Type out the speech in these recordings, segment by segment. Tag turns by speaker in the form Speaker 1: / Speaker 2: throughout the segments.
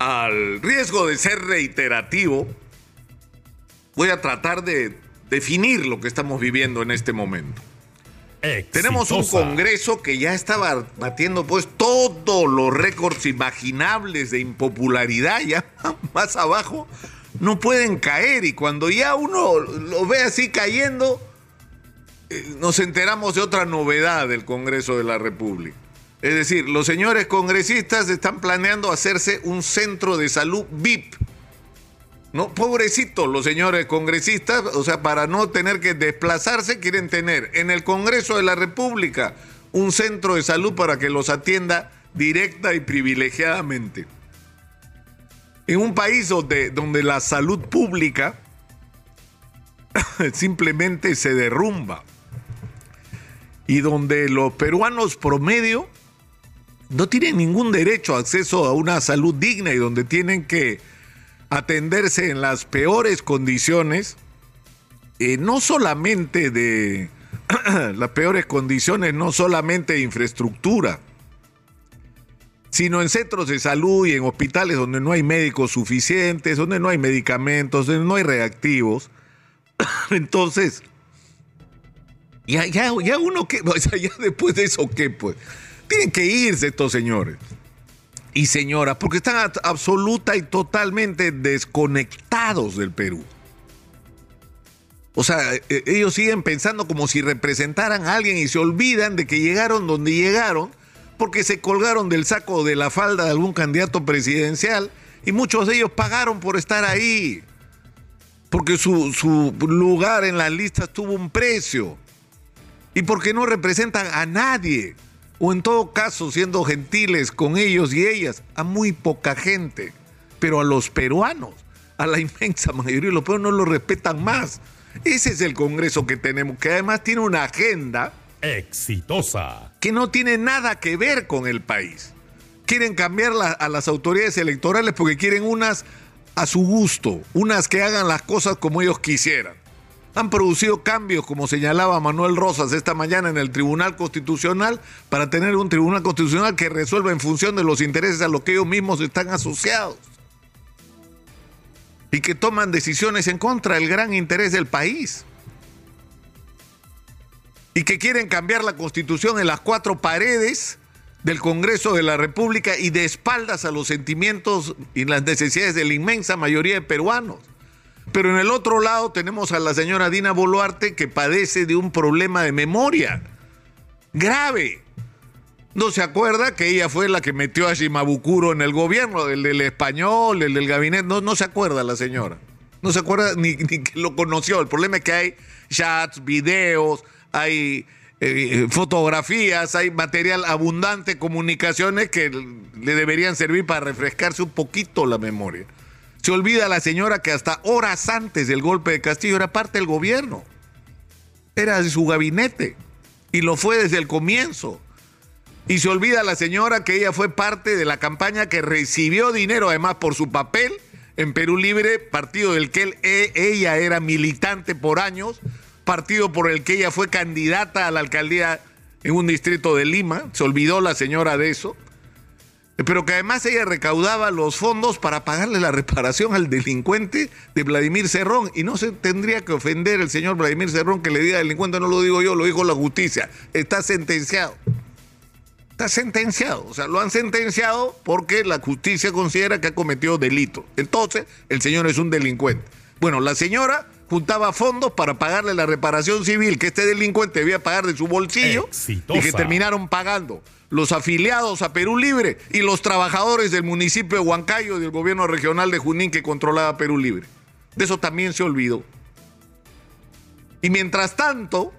Speaker 1: al riesgo de ser reiterativo, voy a tratar de definir lo que estamos viviendo en este momento. Tenemos un Congreso que ya estaba batiendo pues todos los récords imaginables de impopularidad, ya más abajo no pueden caer y cuando ya uno lo ve así cayendo, eh, nos enteramos de otra novedad del Congreso de la República. Es decir, los señores congresistas están planeando hacerse un centro de salud VIP no, pobrecitos los señores congresistas, o sea, para no tener que desplazarse, quieren tener en el Congreso de la República un centro de salud para que los atienda directa y privilegiadamente. En un país donde, donde la salud pública simplemente se derrumba y donde los peruanos promedio no tienen ningún derecho a acceso a una salud digna y donde tienen que atenderse en las peores condiciones, eh, no solamente de las peores condiciones, no solamente de infraestructura, sino en centros de salud y en hospitales donde no hay médicos suficientes, donde no hay medicamentos, donde no hay reactivos. Entonces, ya, ya, ya uno que, o sea, ya después de eso, ¿qué? Pues tienen que irse estos señores y señora, porque están absoluta y totalmente desconectados del Perú. O sea, e, e, ellos siguen pensando como si representaran a alguien y se olvidan de que llegaron donde llegaron porque se colgaron del saco de la falda de algún candidato presidencial y muchos de ellos pagaron por estar ahí. Porque su, su lugar en las listas tuvo un precio. Y porque no representan a nadie o en todo caso siendo gentiles con ellos y ellas, a muy poca gente, pero a los peruanos, a la inmensa mayoría de los peruanos no lo respetan más. Ese es el Congreso que tenemos, que además tiene una agenda
Speaker 2: exitosa,
Speaker 1: que no tiene nada que ver con el país. Quieren cambiar a las autoridades electorales porque quieren unas a su gusto, unas que hagan las cosas como ellos quisieran han producido cambios, como señalaba Manuel Rosas esta mañana en el Tribunal Constitucional, para tener un Tribunal Constitucional que resuelva en función de los intereses a los que ellos mismos están asociados. Y que toman decisiones en contra del gran interés del país. Y que quieren cambiar la constitución en las cuatro paredes del Congreso de la República y de espaldas a los sentimientos y las necesidades de la inmensa mayoría de peruanos. Pero en el otro lado tenemos a la señora Dina Boluarte que padece de un problema de memoria grave. ¿No se acuerda que ella fue la que metió a Shimabukuro en el gobierno, el del español, el del gabinete? No, no se acuerda la señora. No se acuerda ni, que lo conoció. El problema es que hay chats, videos, hay eh, fotografías, hay material abundante, comunicaciones que le deberían servir para refrescarse un poquito la memoria. Se olvida la señora que hasta horas antes del golpe de Castillo era parte del gobierno. Era de su gabinete. Y lo fue desde el comienzo. Y se olvida la señora que ella fue parte de la campaña que recibió dinero, además por su papel en Perú Libre, partido del que e, ella era militante por años, partido por el que ella fue candidata a la alcaldía en un distrito de Lima. Se olvidó la señora de eso pero que además ella recaudaba los fondos para pagarle la reparación al delincuente de Vladimir Cerrón. Y no se tendría que ofender el señor Vladimir Cerrón que le diga delincuente, no lo digo yo, lo dijo la justicia. Está sentenciado. Está sentenciado. O sea, lo han sentenciado porque la justicia considera que ha cometido delito. Entonces, el señor es un delincuente. Bueno, la señora juntaba fondos para pagarle la reparación civil que este delincuente debía pagar de su bolsillo y que terminaron pagando los afiliados a Perú Libre y los trabajadores del municipio de Huancayo y del gobierno regional de Junín que controlaba Perú Libre. De eso también se olvidó. Y mientras tanto,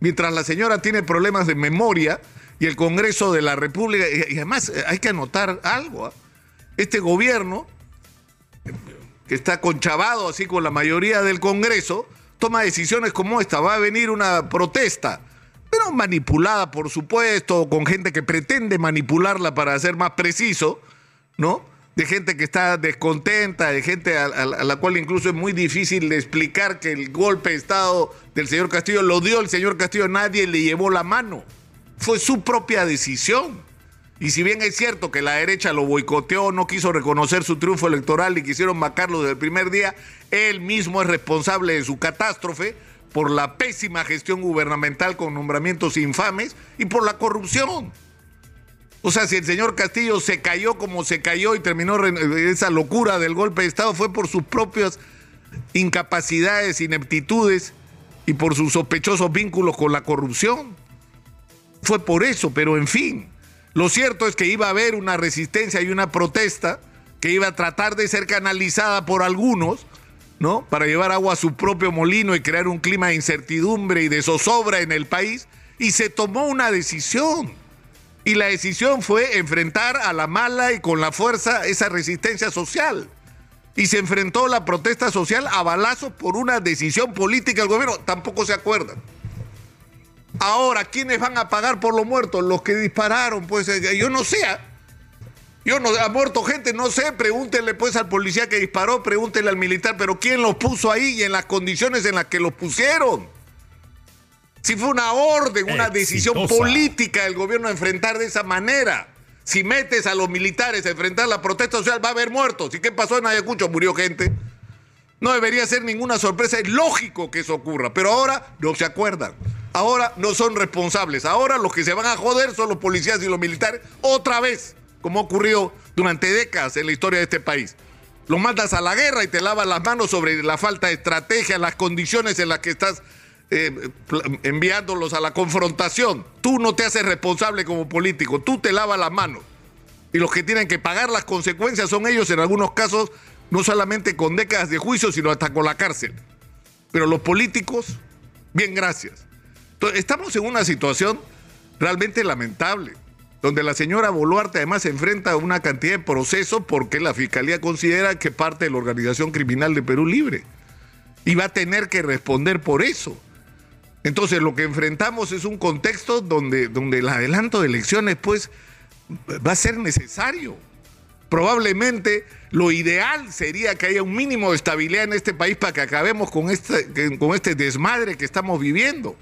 Speaker 1: mientras la señora tiene problemas de memoria y el Congreso de la República, y además eh, hay que anotar algo, ¿ah? este gobierno, que está conchavado así con la mayoría del Congreso, toma decisiones como esta. Va a venir una protesta pero manipulada, por supuesto, con gente que pretende manipularla para ser más preciso, ¿no? De gente que está descontenta, de gente a, la cual incluso es muy difícil de explicar que el golpe de Estado del señor Castillo lo dio el señor Castillo, nadie le llevó la mano. Fue su propia decisión. Y si bien es cierto que la derecha lo boicoteó, no quiso reconocer su triunfo electoral y quisieron macarlo desde el primer día, él mismo es responsable de su catástrofe por la pésima gestión gubernamental con nombramientos infames y por la corrupción. O sea, si el señor Castillo se cayó como se cayó y terminó esa locura del golpe de Estado, fue por sus propias incapacidades, ineptitudes y por sus sospechosos vínculos con la corrupción. Fue por eso, pero en fin. Lo cierto es que iba a haber una resistencia y una protesta que iba a tratar de ser canalizada por algunos, ¿no? Para llevar agua a su propio molino y crear un clima de incertidumbre y de zozobra en el país. Y se tomó una decisión. Y la decisión fue enfrentar a la mala y con la fuerza esa resistencia social. Y se enfrentó la protesta social a balazos por una decisión política del gobierno. Tampoco se acuerdan. Ahora, ¿quiénes van a pagar por los muertos? Los que dispararon, pues eh, yo no sé. ¿ah? Yo no, ha muerto gente, no sé, pregúntenle pues al policía que disparó, pregúntenle al militar, pero ¿quién los puso ahí y en las condiciones en las que los pusieron? Si fue una orden, una decisión política del gobierno a enfrentar de esa manera. Si metes a los militares a enfrentar la protesta social, va a haber muertos. ¿Y qué pasó en Ayacucho? Murió gente. No debería ser ninguna sorpresa, es lógico que eso ocurra, pero ahora no se acuerdan. Ahora no son responsables. Ahora los que se van a joder son los policías y los militares otra vez, como ha ocurrido durante décadas en la historia de este país. Los mandas a la guerra y te lavas las manos sobre la falta de estrategia, las condiciones en las que estás eh, enviándolos a la confrontación. Tú no te haces responsable como político, tú te lavas las manos. Y los que tienen que pagar las consecuencias son ellos en algunos casos no solamente con décadas de juicio, sino hasta con la cárcel. Pero los políticos, bien, gracias. Estamos en una situación realmente lamentable, donde la señora Boluarte además se enfrenta a una cantidad de procesos porque la Fiscalía considera que parte de la organización criminal de Perú Libre. Y va a tener que responder por eso. Entonces, lo que enfrentamos es un contexto donde, donde el adelanto de elecciones, pues, va a ser necesario. Probablemente lo ideal sería que haya un mínimo de estabilidad en este país para que acabemos con este, con este desmadre que estamos viviendo.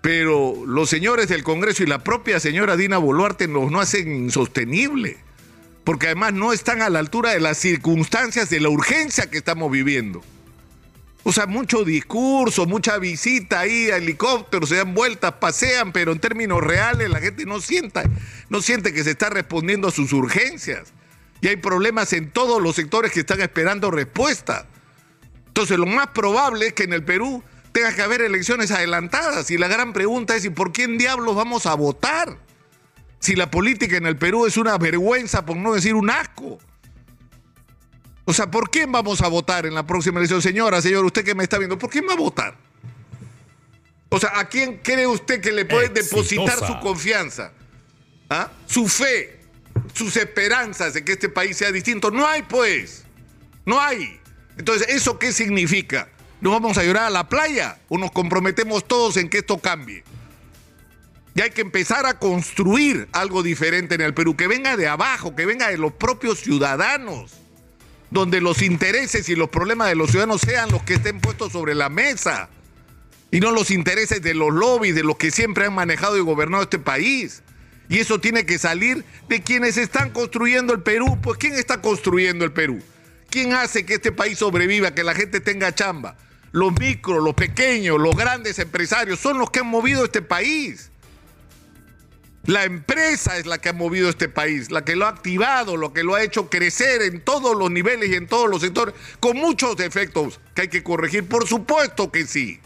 Speaker 1: Pero los señores del Congreso y la propia señora Dina Boluarte nos no hacen insostenible, porque además no están a la altura de las circunstancias de la urgencia que estamos viviendo. O sea, mucho discurso, mucha visita ahí, helicópteros, se dan vueltas, pasean, pero en términos reales la gente no sienta, no siente que se está respondiendo a sus urgencias. Y hay problemas en todos los sectores que están esperando respuesta. Entonces, lo más probable es que en el Perú tenga que haber elecciones adelantadas. Y la gran pregunta es, ¿y por quién diablos vamos a votar? Si la política en el Perú es una vergüenza, por no decir un asco. O sea, ¿por quién vamos a votar en la próxima elección? Señora, señor, usted que me está viendo, ¿por quién va a votar? O sea, ¿a quién cree usted que le puede depositar su confianza? ¿Ah? Su fe sus esperanzas de que este país sea distinto. No hay, pues. No hay. Entonces, ¿eso qué significa? ¿Nos vamos a llorar a la playa o nos comprometemos todos en que esto cambie? Y hay que empezar a construir algo diferente en el Perú, que venga de abajo, que venga de los propios ciudadanos, donde los intereses y los problemas de los ciudadanos sean los que estén puestos sobre la mesa, y no los intereses de los lobbies, de los que siempre han manejado y gobernado este país. Y eso tiene que salir de quienes están construyendo el Perú. Pues ¿quién está construyendo el Perú? ¿Quién hace que este país sobreviva, que la gente tenga chamba? Los micros, los pequeños, los grandes empresarios son los que han movido este país. La empresa es la que ha movido este país, la que lo ha activado, lo que lo ha hecho crecer en todos los niveles y en todos los sectores, con muchos defectos que hay que corregir, por supuesto que sí.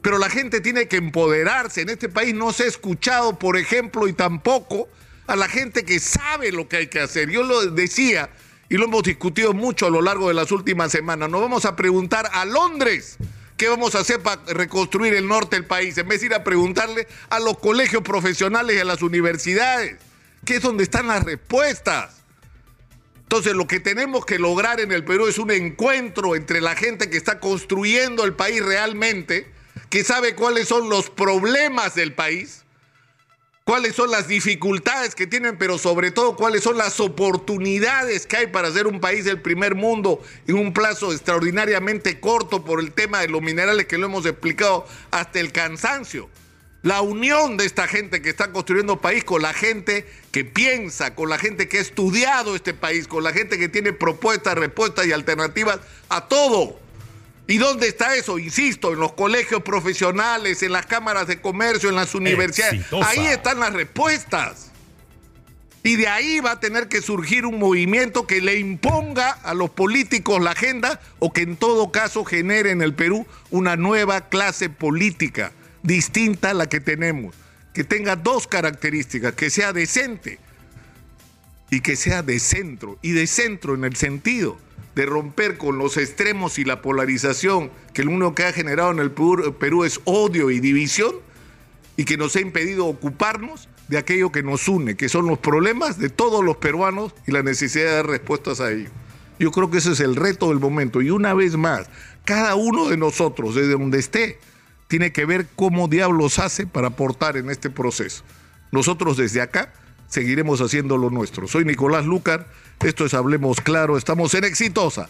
Speaker 1: Pero la gente tiene que empoderarse. En este país no se ha escuchado, por ejemplo, y tampoco a la gente que sabe lo que hay que hacer. Yo lo decía y lo hemos discutido mucho a lo largo de las últimas semanas. Nos vamos a preguntar a Londres qué vamos a hacer para reconstruir el norte del país, en vez de ir a preguntarle a los colegios profesionales y a las universidades, que es donde están las respuestas. Entonces lo que tenemos que lograr en el Perú es un encuentro entre la gente que está construyendo el país realmente que sabe cuáles son los problemas del país, cuáles son las dificultades que tienen, pero sobre todo cuáles son las oportunidades que hay para hacer un país del primer mundo en un plazo extraordinariamente corto por el tema de los minerales que lo hemos explicado hasta el cansancio. la unión de esta gente que está construyendo país con la gente que piensa, con la gente que ha estudiado este país, con la gente que tiene propuestas, respuestas y alternativas a todo. ¿Y dónde está eso? Insisto, en los colegios profesionales, en las cámaras de comercio, en las universidades.
Speaker 2: Exitosa.
Speaker 1: Ahí están las respuestas. Y de ahí va a tener que surgir un movimiento que le imponga a los políticos la agenda o que en todo caso genere en el Perú una nueva clase política distinta a la que tenemos, que tenga dos características, que sea decente y que sea de centro, y de centro en el sentido de romper con los extremos y la polarización que lo único que ha generado en el Perú, Perú es odio y división y que nos ha impedido ocuparnos de aquello que nos une, que son los problemas de todos los peruanos y la necesidad de dar respuestas a ellos. Yo creo que ese es el reto del momento. Y una vez más, cada uno de nosotros, desde donde esté, tiene que ver cómo diablos hace para aportar en este proceso. Nosotros desde acá seguiremos haciendo lo nuestro. Soy Nicolás Lucar, esto es Hablemos Claro, estamos en Exitosa.